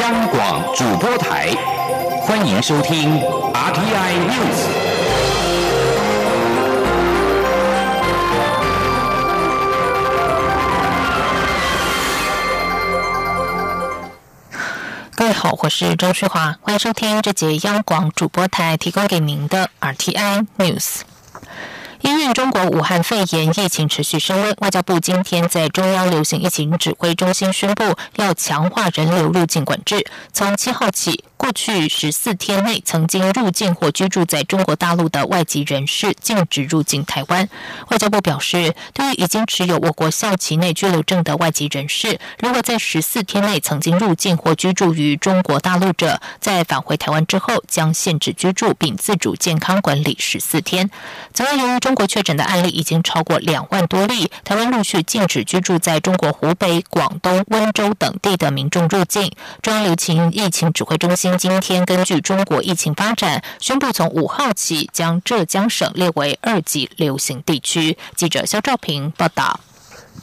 央广主播台，欢迎收听 RTI News。各位好，我是周旭华，欢迎收听这节央广主播台提供给您的 RTI News。中国武汉肺炎疫情持续升温，外交部今天在中央流行疫情指挥中心宣布，要强化人流入境管制，从七号起。过去十四天内曾经入境或居住在中国大陆的外籍人士禁止入境台湾。外交部表示，对于已经持有我国校期内居留证的外籍人士，如果在十四天内曾经入境或居住于中国大陆者，在返回台湾之后将限制居住并自主健康管理十四天。此外，由于中国确诊的案例已经超过两万多例，台湾陆续禁止居住在中国湖北、广东、温州等地的民众入境。中央流行疫情指挥中心。今天根据中国疫情发展，宣布从五号起将浙江省列为二级流行地区。记者肖兆平报道。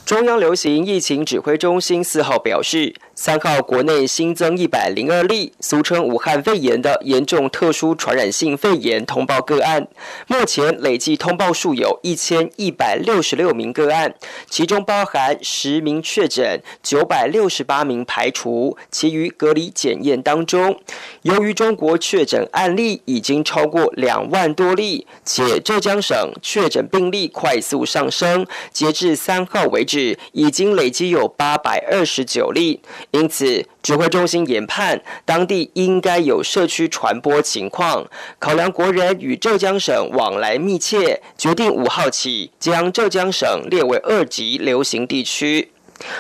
中央流行疫情指挥中心四号表示。三号国内新增一百零二例俗称武汉肺炎的严重特殊传染性肺炎通报个案，目前累计通报数有一千一百六十六名个案，其中包含十名确诊，九百六十八名排除，其余隔离检验当中。由于中国确诊案例已经超过两万多例，且浙江省确诊病例快速上升，截至三号为止，已经累积有八百二十九例。因此，指挥中心研判当地应该有社区传播情况，考量国人与浙江省往来密切，决定五号起将浙江省列为二级流行地区。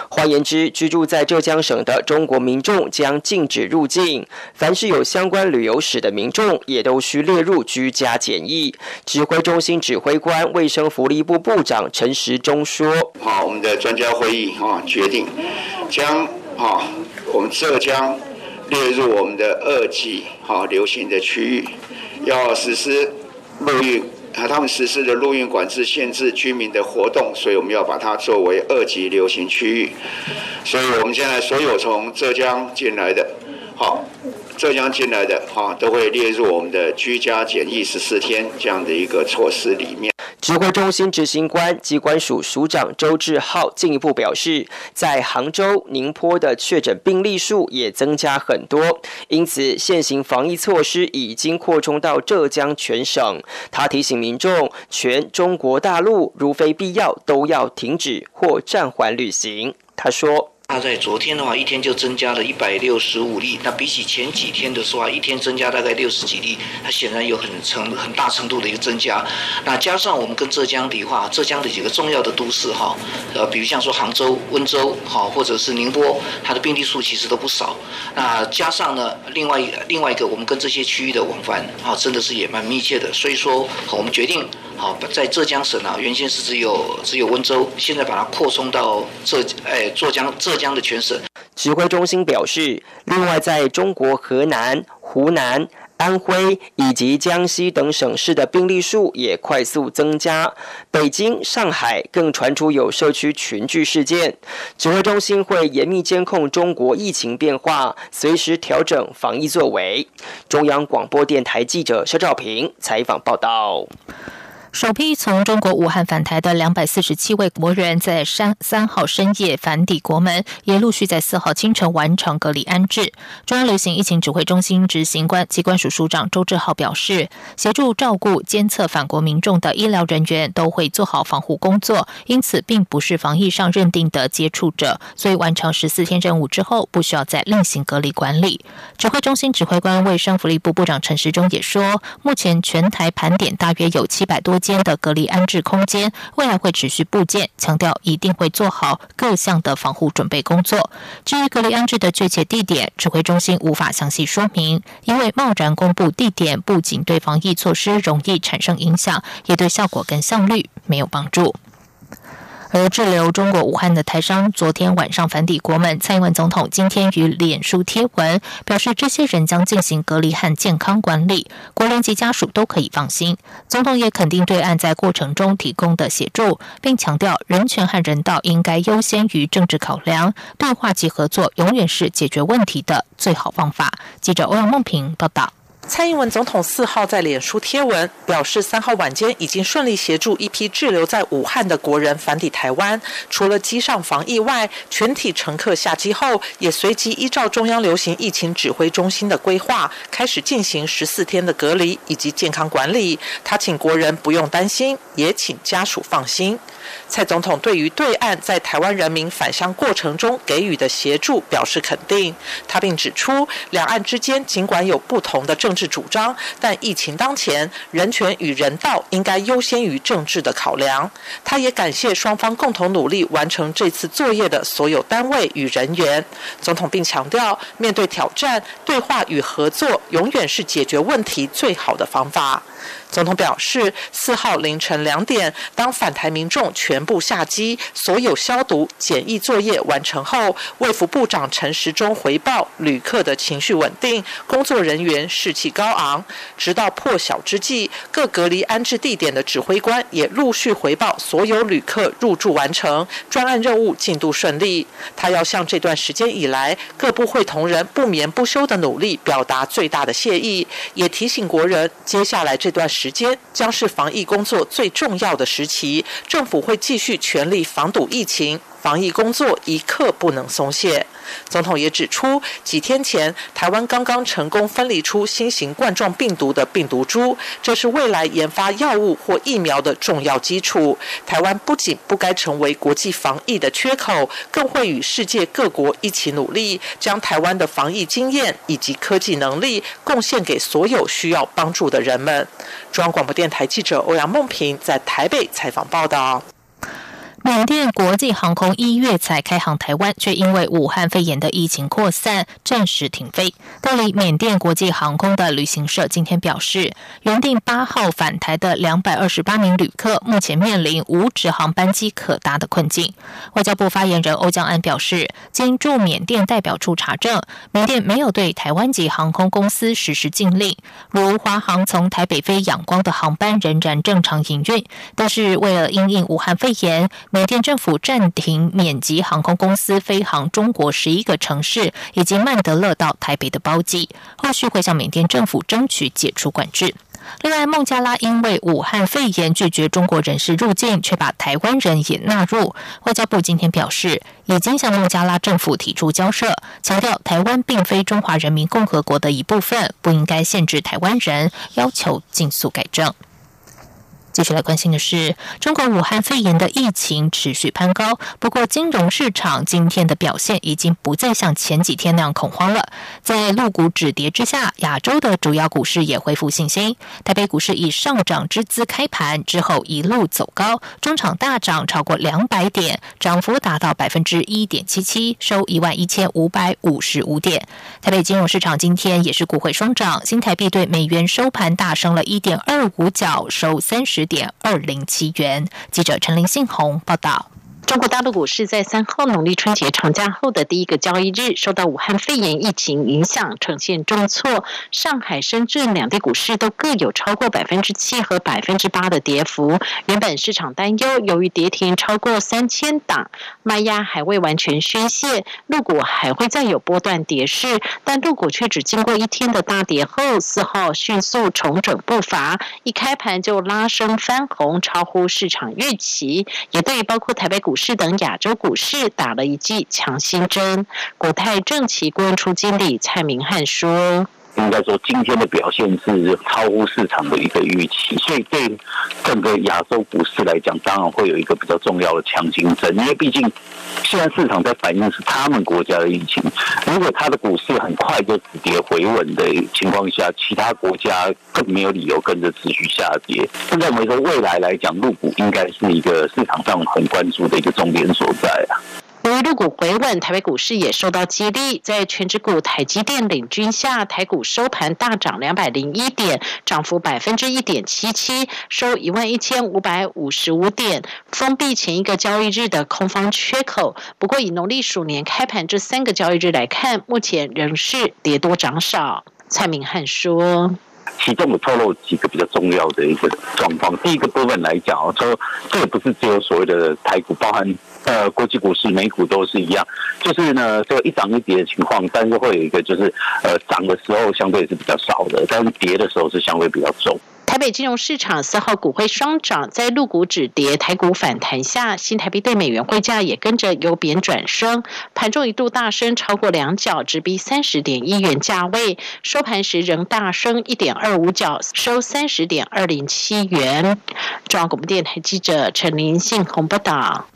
换言之，居住在浙江省的中国民众将禁止入境，凡是有相关旅游史的民众也都需列入居家检疫。指挥中心指挥官、卫生福利部部长陈时中说：“好，我们的专家会议啊，决定将。”啊，我们浙江列入我们的二级好流行的区域，要实施陆运，他们实施的陆运管制限制居民的活动，所以我们要把它作为二级流行区域。所以我们现在所有从浙江进来的，好，浙江进来的哈，都会列入我们的居家检疫十四天这样的一个措施里面。指挥中心执行官机关署署长周志浩进一步表示，在杭州、宁波的确诊病例数也增加很多，因此现行防疫措施已经扩充到浙江全省。他提醒民众，全中国大陆如非必要都要停止或暂缓旅行。他说。那在昨天的话，一天就增加了一百六十五例。那比起前几天的话，一天增加大概六十几例，它显然有很程很大程度的一个增加。那加上我们跟浙江比话，浙江的几个重要的都市哈，呃，比如像说杭州、温州好，或者是宁波，它的病例数其实都不少。那加上呢，另外另外一个，我们跟这些区域的往返啊，真的是也蛮密切的。所以说，我们决定。好，在浙江省啊，原先是只有只有温州，现在把它扩充到浙哎浙江浙浙江的全省。指挥中心表示，另外在中国河南、湖南、安徽以及江西等省市的病例数也快速增加，北京、上海更传出有社区群聚事件。指挥中心会严密监控中国疫情变化，随时调整防疫作为。中央广播电台记者肖兆平采访报道。首批从中国武汉返台的两百四十七位国人，在三三号深夜返抵国门，也陆续在四号清晨完成隔离安置。中央流行疫情指挥中心执行官机关署署长周志浩表示，协助照顾监测返国民众的医疗人员都会做好防护工作，因此并不是防疫上认定的接触者，所以完成十四天任务之后，不需要再另行隔离管理。指挥中心指挥官卫生福利部部长陈时中也说，目前全台盘点大约有七百多。间的隔离安置空间，未来会持续部件，强调一定会做好各项的防护准备工作。至于隔离安置的确切地点，指挥中心无法详细说明，因为贸然公布地点，不仅对防疫措施容易产生影响，也对效果跟效率没有帮助。而滞留中国武汉的台商昨天晚上返抵国门，蔡英文总统今天于脸书贴文表示，这些人将进行隔离和健康管理，国人及家属都可以放心。总统也肯定对岸在过程中提供的协助，并强调人权和人道应该优先于政治考量，对话及合作永远是解决问题的最好方法。记者欧阳梦平报道。蔡英文总统四号在脸书贴文表示，三号晚间已经顺利协助一批滞留在武汉的国人返抵台湾。除了机上防疫外，全体乘客下机后也随即依照中央流行疫情指挥中心的规划，开始进行十四天的隔离以及健康管理。他请国人不用担心，也请家属放心。蔡总统对于对岸在台湾人民返乡过程中给予的协助表示肯定。他并指出，两岸之间尽管有不同的政治主张，但疫情当前，人权与人道应该优先于政治的考量。他也感谢双方共同努力完成这次作业的所有单位与人员。总统并强调，面对挑战，对话与合作永远是解决问题最好的方法。总统表示，四号凌晨两点，当返台民众全部下机，所有消毒检疫作业完成后，卫福部长陈时中回报，旅客的情绪稳定，工作人员士气高昂。直到破晓之际，各隔离安置地点的指挥官也陆续回报，所有旅客入住完成，专案任务进度顺利。他要向这段时间以来各部会同仁不眠不休的努力表达最大的谢意，也提醒国人，接下来这段时。时间将是防疫工作最重要的时期，政府会继续全力防堵疫情。防疫工作一刻不能松懈。总统也指出，几天前台湾刚刚成功分离出新型冠状病毒的病毒株，这是未来研发药物或疫苗的重要基础。台湾不仅不该成为国际防疫的缺口，更会与世界各国一起努力，将台湾的防疫经验以及科技能力贡献给所有需要帮助的人们。中央广播电台记者欧阳梦平在台北采访报道。缅甸国际航空一月才开航台湾，却因为武汉肺炎的疫情扩散，暂时停飞。代理缅甸国际航空的旅行社今天表示，原定八号返台的两百二十八名旅客，目前面临无直航班机可搭的困境。外交部发言人欧江安表示，经驻缅甸代表处查证，缅甸没有对台湾籍航空公司实施禁令，如华航从台北飞仰光的航班仍然正常营运，但是为了因应武汉肺炎。缅甸政府暂停缅籍航空公司飞航中国十一个城市以及曼德勒到台北的包机，后续会向缅甸政府争取解除管制。另外，孟加拉因为武汉肺炎拒绝中国人士入境，却把台湾人也纳入。外交部今天表示，已经向孟加拉政府提出交涉，强调台湾并非中华人民共和国的一部分，不应该限制台湾人，要求尽速改正。继续来关心的是，中国武汉肺炎的疫情持续攀高。不过，金融市场今天的表现已经不再像前几天那样恐慌了。在陆股止跌之下，亚洲的主要股市也恢复信心。台北股市以上涨之姿开盘之后一路走高，中场大涨超过两百点，涨幅达到百分之一点七七，收一万一千五百五十五点。台北金融市场今天也是股汇双涨，新台币对美元收盘大升了一点二五角，收三十。点二零七元。记者陈林信宏报道。中国大陆股市在三号农历春节长假后的第一个交易日，受到武汉肺炎疫情影响，呈现重挫。上海、深圳两地股市都各有超过百分之七和百分之八的跌幅。原本市场担忧，由于跌停超过三千档，卖压还未完全宣泄，陆股还会再有波段跌势。但陆股却只经过一天的大跌后，四号迅速重整步伐，一开盘就拉升翻红，超乎市场预期，也对包括台北股。市是等亚洲股市打了一剂强心针。国泰正奇顾问处经理蔡明汉说。应该说，今天的表现是超乎市场的一个预期，所以对整个亚洲股市来讲，当然会有一个比较重要的强心针。因为毕竟现在市场在反映是他们国家的疫情，如果他的股市很快就止跌回稳的情况下，其他国家更没有理由跟着持续下跌。现在我们说未来来讲，入股应该是一个市场上很关注的一个重点所在啊。由于陆股回稳，台北股市也受到激励，在全指股台积电领军下，台股收盘大涨两百零一点，涨幅百分之一点七七，收一万一千五百五十五点，封闭前一个交易日的空方缺口。不过以农历鼠年开盘这三个交易日来看，目前仍是跌多涨少。蔡明汉说。其中我透露几个比较重要的一个状况。第一个部分来讲，说这个不是只有所谓的台股，包含呃国际股市、美股都是一样，就是呢这一涨一跌的情况，但是会有一个就是呃涨的时候相对是比较少的，但是跌的时候是相对比较重。台北金融市场四号股汇双涨，在陆股止跌、台股反弹下，新台币对美元汇价也跟着由贬转升，盘中一度大升超过两角，直逼三十点一元价位，收盘时仍大升一点二五角，收三十点二零七元。中央广播电台记者陈林信鸿报道。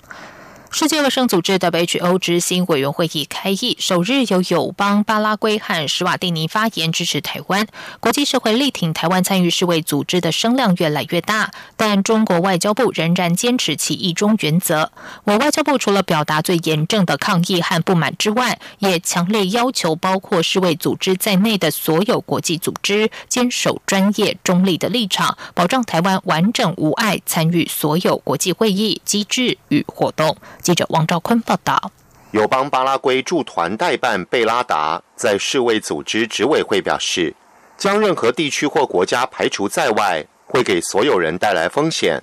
世界卫生组织 WHO 执行委员会议开议，首日由友邦巴拉圭和史瓦蒂尼发言支持台湾。国际社会力挺台湾参与世卫组织的声量越来越大，但中国外交部仍然坚持其一中原则。我外交部除了表达最严正的抗议和不满之外，也强烈要求包括世卫组织在内的所有国际组织坚守专业中立的立场，保障台湾完整无碍参与所有国际会议、机制与活动。记者王兆坤报道，友邦巴拉圭驻团代办贝拉达在世卫组织执委会表示，将任何地区或国家排除在外，会给所有人带来风险。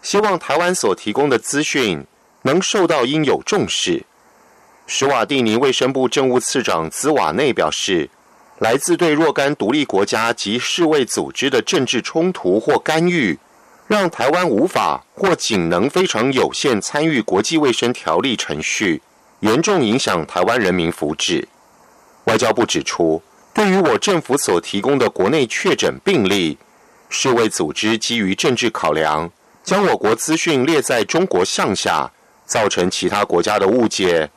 希望台湾所提供的资讯能受到应有重视。史瓦蒂尼卫生部政务次长兹瓦内表示，来自对若干独立国家及世卫组织的政治冲突或干预。让台湾无法或仅能非常有限参与国际卫生条例程序，严重影响台湾人民福祉。外交部指出，对于我政府所提供的国内确诊病例，世卫组织基于政治考量，将我国资讯列在中国项下，造成其他国家的误解，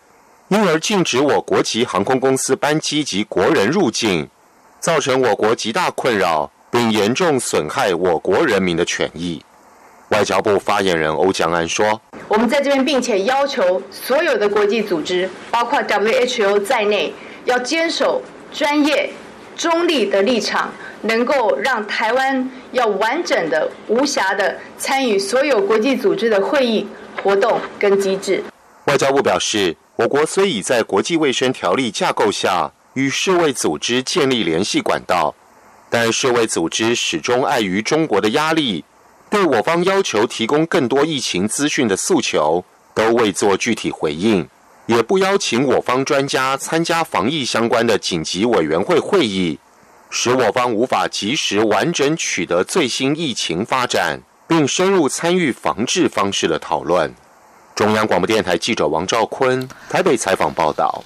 因而禁止我国籍航空公司班机及国人入境，造成我国极大困扰。并严重损害我国人民的权益。外交部发言人欧江安说：“我们在这边，并且要求所有的国际组织，包括 WHO 在内，要坚守专业、中立的立场，能够让台湾要完整的、无暇的参与所有国际组织的会议活动跟机制。”外交部表示，我国虽已在国际卫生条例架构下与世卫组织建立联系管道。但世卫组织始终碍于中国的压力，对我方要求提供更多疫情资讯的诉求都未做具体回应，也不邀请我方专家参加防疫相关的紧急委员会会议，使我方无法及时完整取得最新疫情发展，并深入参与防治方式的讨论。中央广播电台记者王兆坤台北采访报道。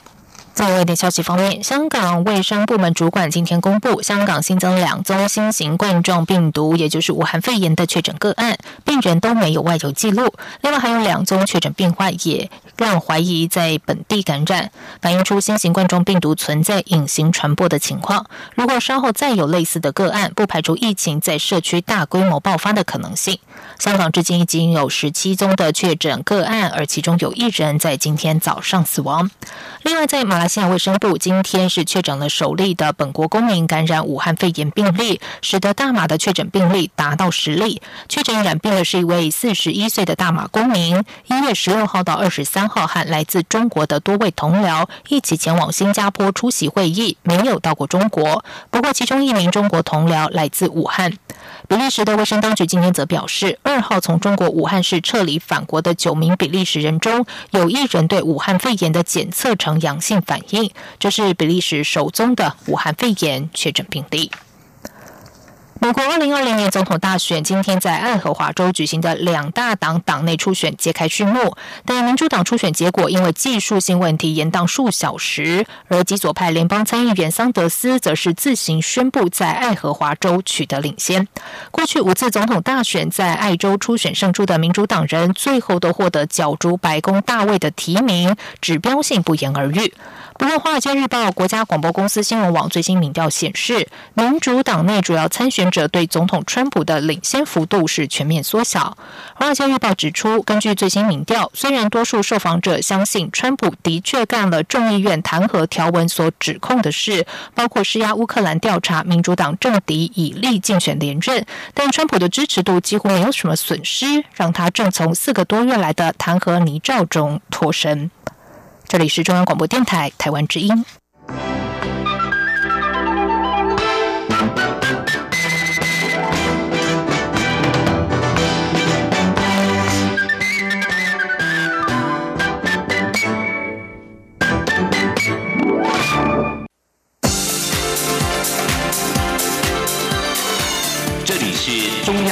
在外电消息方面，香港卫生部门主管今天公布，香港新增两宗新型冠状病毒，也就是武汉肺炎的确诊个案，病人都没有外游记录。另外还有两宗确诊病患也让怀疑在本地感染，反映出新型冠状病毒存在隐形传播的情况。如果稍后再有类似的个案，不排除疫情在社区大规模爆发的可能性。香港至今已经有十七宗的确诊个案，而其中有一人在今天早上死亡。另外，在马来西亚卫生部今天是确诊了首例的本国公民感染武汉肺炎病例，使得大马的确诊病例达到十例。确诊染病的是一位四十一岁的大马公民，一月十六号到二十三号和来自中国的多位同僚一起前往新加坡出席会议，没有到过中国。不过，其中一名中国同僚来自武汉。比利时的卫生当局今天则表示，二号从中国武汉市撤离返国的九名比利时人中，有一人对武汉肺炎的检测呈阳性反应，这是比利时首宗的武汉肺炎确诊病例。美国二零二零年总统大选今天在爱荷华州举行的两大党党内初选揭开序幕，但民主党初选结果因为技术性问题延宕数小时，而极左派联邦参议员桑德斯则是自行宣布在爱荷华州取得领先。过去五次总统大选在爱州初选胜出的民主党人，最后都获得角逐白宫大位的提名，指标性不言而喻。不过，《华尔街日报》、国家广播公司新闻网最新民调显示，民主党内主要参选。者对总统川普的领先幅度是全面缩小。《华尔街日报》指出，根据最新民调，虽然多数受访者相信川普的确干了众议院弹劾条文所指控的事，包括施压乌克兰调查民主党政敌以利竞选连任，但川普的支持度几乎没有什么损失，让他正从四个多月来的弹劾泥沼中脱身。这里是中央广播电台台湾之音。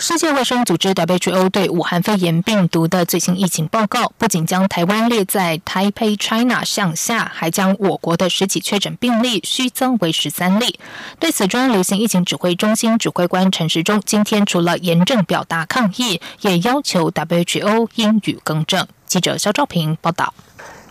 世界卫生组织 WHO 对武汉肺炎病毒的最新疫情报告，不仅将台湾列在 Taipei China 向下，还将我国的实体确诊病例虚增为十三例。对此，中央流行疫情指挥中心指挥官陈时中今天除了严正表达抗议，也要求 WHO 应予更正。记者肖兆平报道。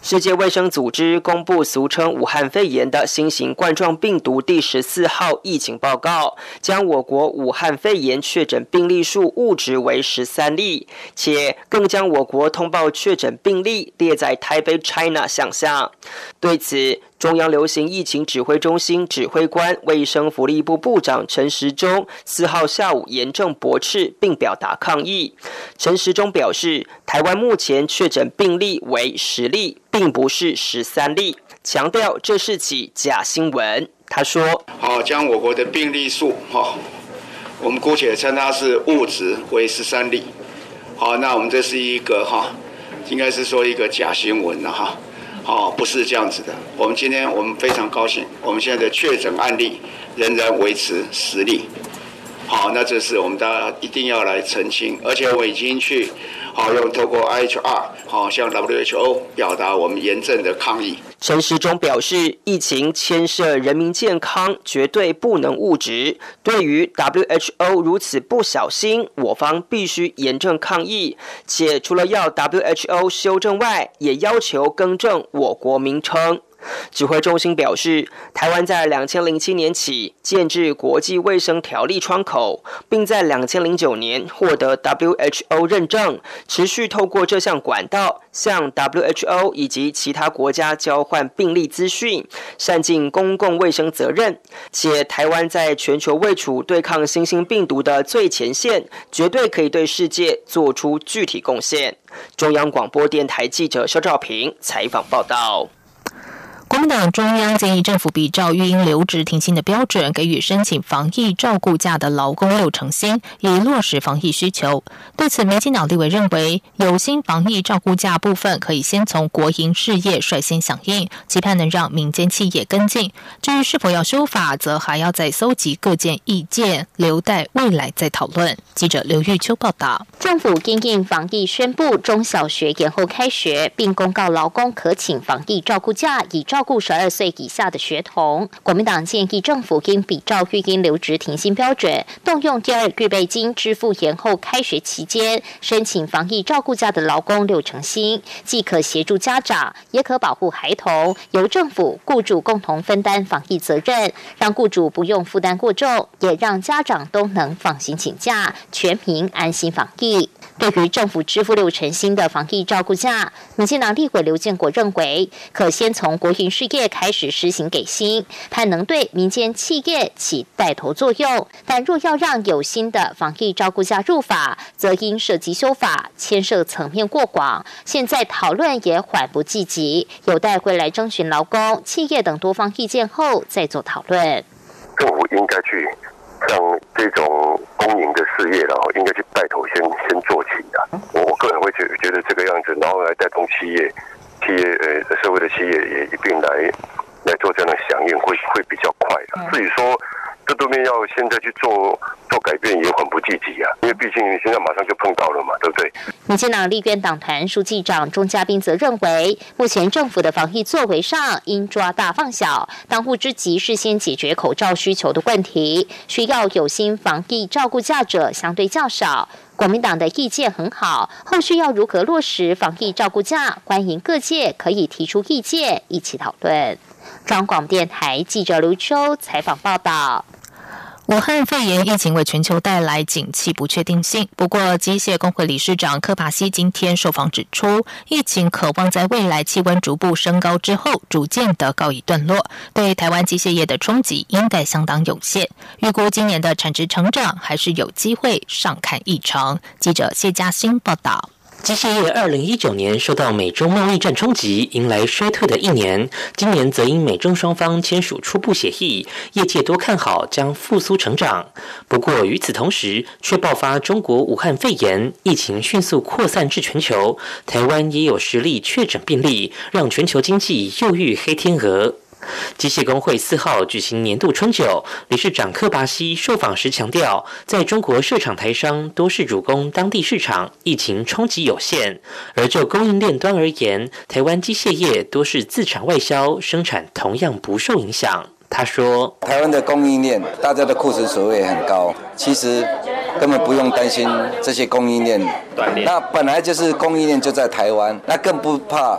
世界卫生组织公布俗称武汉肺炎的新型冠状病毒第十四号疫情报告，将我国武汉肺炎确诊病例数误值为十三例，且更将我国通报确诊病例列在台北 China 项下。对此，中央流行疫情指挥中心指挥官、卫生福利部部长陈时中四号下午严正驳斥，并表达抗议。陈时中表示，台湾目前确诊病例为十例，并不是十三例，强调这是起假新闻。他说：“好，将我国的病例数，哈，我们姑且称它是误值为十三例。好，那我们这是一个哈，应该是说一个假新闻了哈。”哦，不是这样子的。我们今天我们非常高兴，我们现在的确诊案例仍然维持十例。好，那这是我们大家一定要来澄清，而且我已经去。好，用透过 IHR 好向 WHO 表达我们严正的抗议。陈时中表示，疫情牵涉人民健康，绝对不能误植。对于 WHO 如此不小心，我方必须严正抗议。且除了要 WHO 修正外，也要求更正我国名称。指挥中心表示，台湾在两千零七年起建制国际卫生条例窗口，并在两千零九年获得 WHO 认证，持续透过这项管道向 WHO 以及其他国家交换病例资讯，善尽公共卫生责任。且台湾在全球位处对抗新兴病毒的最前线，绝对可以对世界做出具体贡献。中央广播电台记者肖兆平采访报道。国民党中央建议政府比照育婴留职停薪的标准，给予申请防疫照顾假的劳工六成薪，以落实防疫需求。对此，民进党立委认为，有薪防疫照顾假部分可以先从国营事业率先响应，期盼能让民间企业跟进。至于是否要修法，则还要再搜集各界意见，留待未来再讨论。记者刘玉秋报道。政府因应防疫宣布，中小学延后开学，并公告劳工可请防疫照顾假，以照。照顾十二岁以下的学童，国民党建议政府应比照育婴留职停薪标准，动用第二预备金支付延后开学期间申请防疫照顾假的劳工六成薪，既可协助家长，也可保护孩童，由政府、雇主共同分担防疫责任，让雇主不用负担过重，也让家长都能放心请假，全民安心防疫。对于政府支付六成薪的防疫照顾假，民进党立委刘建国认为，可先从国事业开始施行给薪，盼能对民间企业起带头作用。但若要让有薪的防疫照顾假入法，则应涉及修法，牵涉层面过广。现在讨论也缓不济急，有待归来征询劳工、企业等多方意见后再做讨论。政府应该去。像这种公营的事业，然后应该去带头先先做起的。我我个人会觉觉得这个样子，然后来带动企业，企业呃社会的企业也一并来来做这样的响应，会会比较快的。至于说这都面要现在去做做改变也很不积极啊，因为毕竟现在马上就碰到了嘛，对不对？民进党立院党团书记长钟嘉宾则认为，目前政府的防疫作为上应抓大放小，当务之急是先解决口罩需求的问题，需要有心防疫照顾价者相对较少。国民党的意见很好，后续要如何落实防疫照顾价，欢迎各界可以提出意见，一起讨论。中广电台记者卢秋采访报道。武汉肺炎疫情为全球带来景气不确定性。不过，机械工会理事长柯帕西今天受访指出，疫情渴望在未来气温逐步升高之后，逐渐的告一段落，对台湾机械业的冲击应该相当有限。预估今年的产值成长还是有机会上看一成。记者谢嘉欣报道。机械业二零一九年受到美中贸易战冲击，迎来衰退的一年。今年则因美中双方签署初步协议，业界多看好将复苏成长。不过与此同时，却爆发中国武汉肺炎疫情，迅速扩散至全球。台湾也有实例确诊病例，让全球经济又遇黑天鹅。机械工会四号举行年度春酒，理事长克巴西受访时强调，在中国设厂台商多是主攻当地市场，疫情冲击有限；而就供应链端而言，台湾机械业多是自产外销，生产同样不受影响。他说：“台湾的供应链，大家的库存水位很高，其实根本不用担心这些供应链断裂。那本来就是供应链就在台湾，那更不怕。”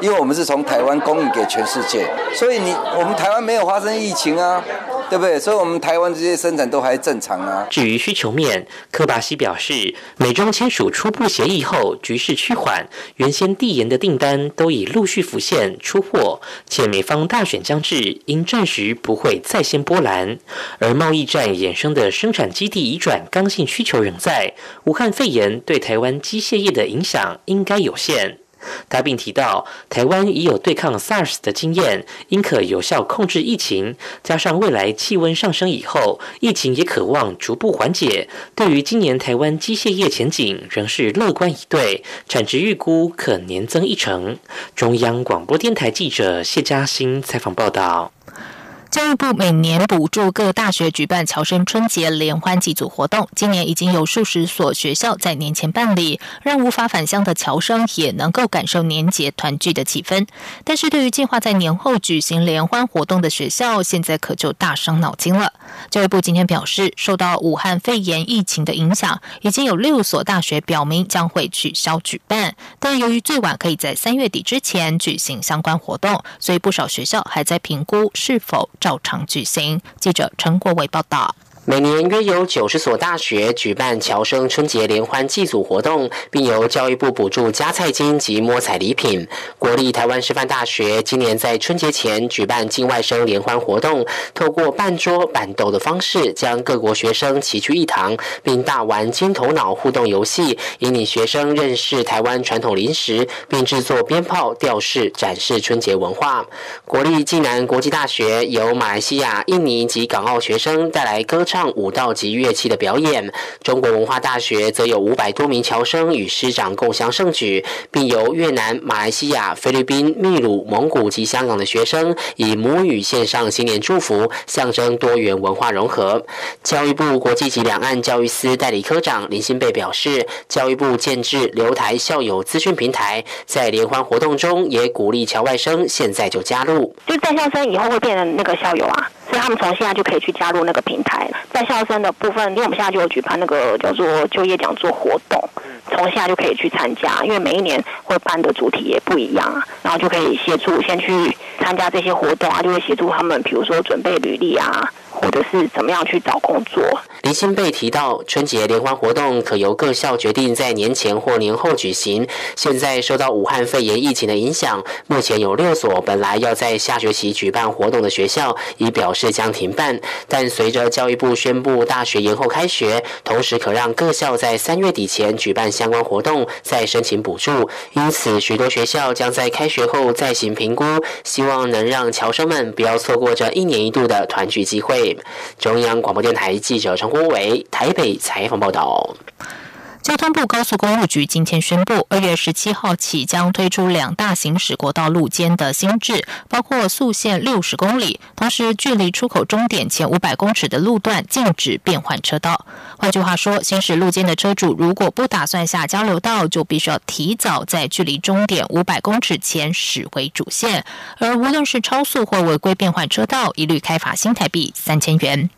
因为我们是从台湾供应给全世界，所以你我们台湾没有发生疫情啊，对不对？所以我们台湾这些生产都还正常啊。至于需求面，科巴西表示，美中签署初步协议后，局势趋缓，原先递延的订单都已陆续浮现出货，且美方大选将至，应暂时不会再现波澜。而贸易战衍生的生产基地移转刚性需求仍在，武汉肺炎对台湾机械业的影响应该有限。他并提到，台湾已有对抗 SARS 的经验，应可有效控制疫情。加上未来气温上升以后，疫情也渴望逐步缓解。对于今年台湾机械业前景，仍是乐观以对，产值预估可年增一成。中央广播电台记者谢嘉欣采访报道。教育部每年补助各大学举办侨生春节联欢祭祖活动，今年已经有数十所学校在年前办理，让无法返乡的侨生也能够感受年节团聚的气氛。但是，对于计划在年后举行联欢活动的学校，现在可就大伤脑筋了。教育部今天表示，受到武汉肺炎疫情的影响，已经有六所大学表明将会取消举办，但由于最晚可以在三月底之前举行相关活动，所以不少学校还在评估是否。照常举行。记者陈国伟报道。每年约有九十所大学举办侨生春节联欢祭祖活动，并由教育部补助加菜金及摸彩礼品。国立台湾师范大学今年在春节前举办境外生联欢活动，透过办桌板斗的方式，将各国学生齐聚一堂，并大玩金头脑互动游戏，引领学生认识台湾传统零食，并制作鞭炮吊饰展示春节文化。国立暨南国际大学由马来西亚、印尼及港澳学生带来歌。唱舞蹈及乐器的表演，中国文化大学则有五百多名侨生与师长共襄盛举，并由越南、马来西亚、菲律宾、秘鲁、蒙古及香港的学生以母语献上新年祝福，象征多元文化融合。教育部国际及两岸教育司代理科长林新贝表示，教育部建制留台校友资讯平台，在联欢活动中也鼓励侨外生现在就加入，就在校生以后会变成那个校友啊。所以他们从现在就可以去加入那个平台，在校生的部分，因为我们现在就有举办那个叫做就业讲座活动，从现在就可以去参加，因为每一年会办的主题也不一样啊，然后就可以协助先去参加这些活动啊，就会协助他们，比如说准备履历啊。或者是怎么样去找工作？林心被提到，春节联欢活动可由各校决定在年前或年后举行。现在受到武汉肺炎疫情的影响，目前有六所本来要在下学期举办活动的学校已表示将停办。但随着教育部宣布大学延后开学，同时可让各校在三月底前举办相关活动，再申请补助。因此，许多学校将在开学后再行评估，希望能让侨生们不要错过这一年一度的团聚机会。中央广播电台记者陈国伟台北采访报道。交通部高速公路局今天宣布，二月十七号起将推出两大行驶国道路肩的新制，包括速限六十公里，同时距离出口终点前五百公尺的路段禁止变换车道。换句话说，行驶路肩的车主如果不打算下交流道，就必须要提早在距离终点五百公尺前驶回主线。而无论是超速或违规变换车道，一律开罚新台币三千元。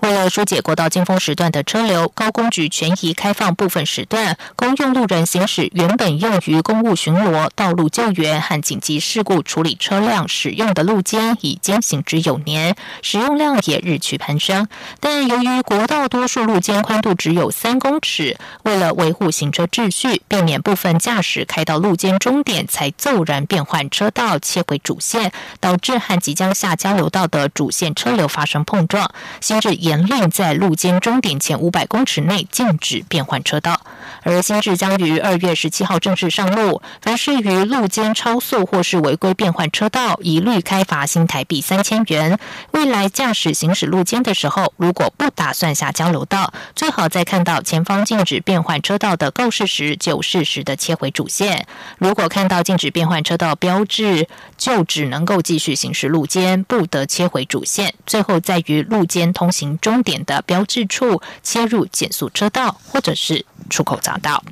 为了疏解国道尖峰时段的车流，高工局全移开放部分时段，公用路人行驶原本用于公务巡逻、道路救援和紧急事故处理车辆使用的路肩，已经行之有年，使用量也日趋攀升。但由于国道多数路肩宽度只有三公尺，为了维护行车秩序，避免部分驾驶开到路肩终点才骤然变换车道切回主线，导致和即将下交流道的主线车流发生碰撞，新至。严令在路肩终点前五百公尺内禁止变换车道，而新制将于二月十七号正式上路。凡是于路肩超速或是违规变换车道，一律开罚新台币三千元。未来驾驶行驶路肩的时候，如果不打算下交流道，最好在看到前方禁止变换车道的告示时，就适时的切回主线。如果看到禁止变换车道标志，就只能够继续行驶路肩，不得切回主线。最后在于路肩通行。终点的标志处切入减速车道，或者是出口匝道。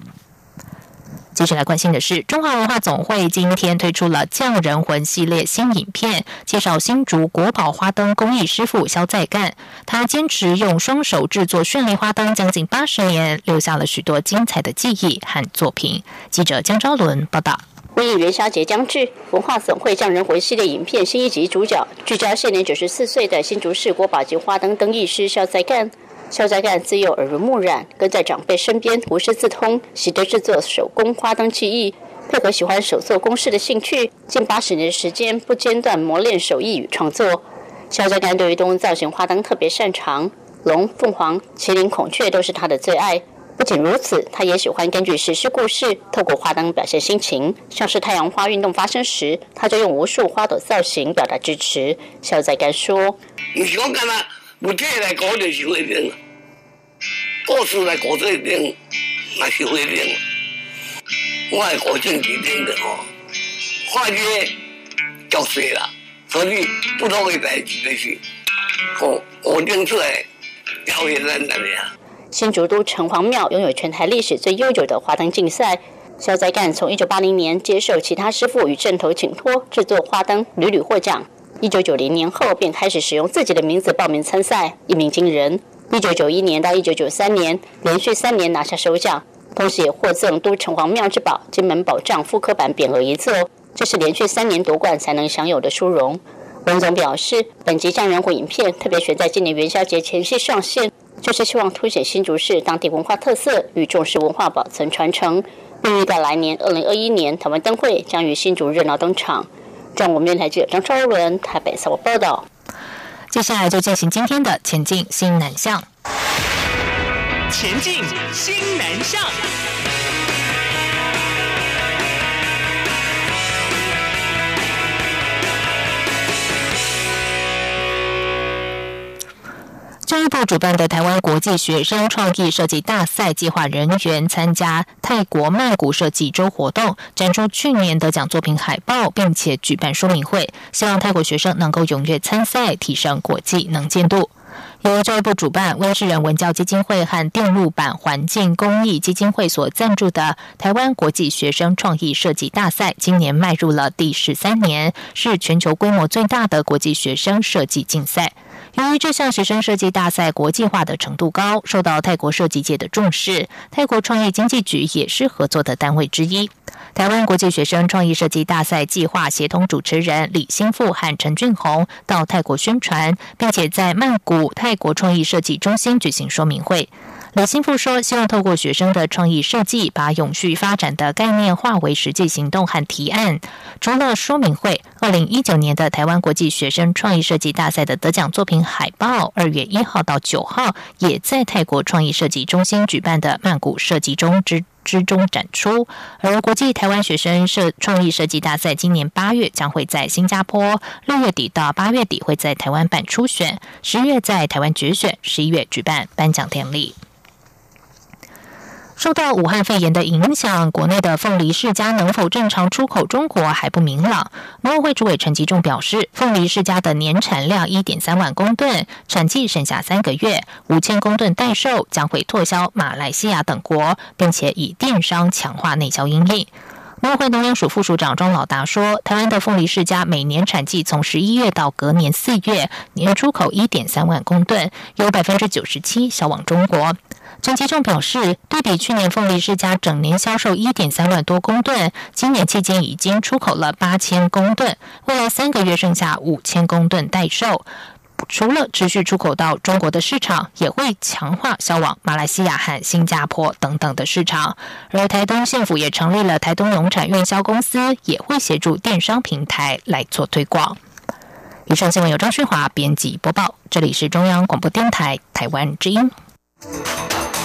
接下来关心的是，中华文化总会今天推出了《匠人魂》系列新影片，介绍新竹国宝花灯工艺师傅肖在干。他坚持用双手制作绚丽花灯将近八十年，留下了许多精彩的记忆和作品。记者江昭伦报道。为应元宵节将至，文化总会匠人魂系列影片新一集主角聚焦现年九十四岁的新竹市国宝级花灯灯艺师肖在干。肖在干自幼耳濡目染，跟在长辈身边无师自通，习得制作手工花灯技艺，配合喜欢手作公式的兴趣，近八十年的时间不间断磨练手艺与创作。肖在干对于动物造型花灯特别擅长，龙、凤凰、麒麟、孔雀都是他的最爱。不仅如此，他也喜欢根据史诗故事，透过花灯表现心情。像是太阳花运动发生时，他就用无数花朵造型表达支持。肖在干说：“你是讲干嘛？不这来搞就是会变，故事来搞这边，那是会变。我系搞政治边的哦，化解角色啦，所以不同的代志就是，我我定出来表现在那边。”新竹都城隍庙拥有全台历史最悠久的花灯竞赛。肖在干从一九八零年接受其他师傅与镇头请托制作花灯，屡屡获奖。1990年后便开始使用自己的名字报名参赛，一鸣惊人。1991年到1993年连续三年拿下首奖，同时也获赠都城隍庙之宝金门宝藏复刻版匾额一座，这是连续三年夺冠才能享有的殊荣。文总表示，本集匠人火影片特别选在今年元宵节前夕上线。就是希望凸显新竹市当地文化特色与重视文化保存传承，并预告来年二零二一年台湾灯会将于新竹热闹登场。中午面台记者张超伦台北采访报道。接下来就进行今天的前进新南向。前进新南向。育部主办的台湾国际学生创意设计大赛计划人员参加泰国曼谷设计周活动，展出去年得奖作品海报，并且举办说明会，希望泰国学生能够踊跃参赛，提升国际能见度。由教育部主办、温世仁文教基金会和电路板环境公益基金会所赞助的台湾国际学生创意设计大赛，今年迈入了第十三年，是全球规模最大的国际学生设计竞赛。由于这项学生设计大赛国际化的程度高，受到泰国设计界的重视，泰国创意经济局也是合作的单位之一。台湾国际学生创意设计大赛计划协同主持人李兴富和陈俊宏到泰国宣传，并且在曼谷泰国创意设计中心举行说明会。李新富说：“希望透过学生的创意设计，把永续发展的概念化为实际行动和提案。除了说明会，二零一九年的台湾国际学生创意设计大赛的得奖作品海报，二月一号到九号也在泰国创意设计中心举办的曼谷设计中之之中展出。而国际台湾学生设创意设计大赛今年八月将会在新加坡，六月底到八月底会在台湾办初选，十月在台湾决选，十一月举办颁奖典礼。”受到武汉肺炎的影响，国内的凤梨世家能否正常出口中国还不明朗。农委会主委陈吉仲表示，凤梨世家的年产量一点三万公吨，产季剩下三个月，五千公吨待售，将会拓销马来西亚等国，并且以电商强化内销盈利。农委会农粮署副署长庄老达说，台湾的凤梨世家每年产季从十一月到隔年四月，年出口一点三万公吨，有百分之九十七销往中国。陈其仲表示，对比去年凤梨世家整年销售一点三万多公吨，今年期间已经出口了八千公吨，未来三个月剩下五千公吨待售。除了持续出口到中国的市场，也会强化销往马来西亚和新加坡等等的市场。而台东县府也成立了台东农产运销公司，也会协助电商平台来做推广。以上新闻由张旭华编辑播报，这里是中央广播电台台湾之音。Música